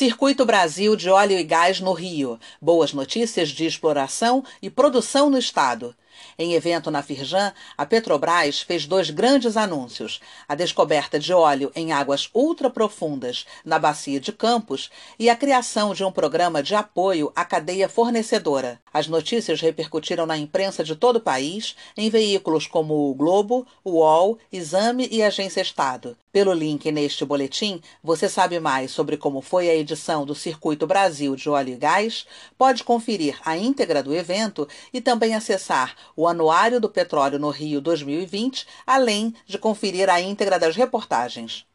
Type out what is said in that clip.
Circuito Brasil de Óleo e Gás no Rio. Boas notícias de exploração e produção no estado. Em evento na Firjan, a Petrobras fez dois grandes anúncios: a descoberta de óleo em águas ultraprofundas na bacia de Campos e a criação de um programa de apoio à cadeia fornecedora. As notícias repercutiram na imprensa de todo o país, em veículos como o Globo, o UOL, Exame e Agência Estado. Pelo link neste boletim, você sabe mais sobre como foi a edição do Circuito Brasil de Óleo e Gás, pode conferir a íntegra do evento e também acessar o Anuário do Petróleo no Rio 2020, além de conferir a íntegra das reportagens.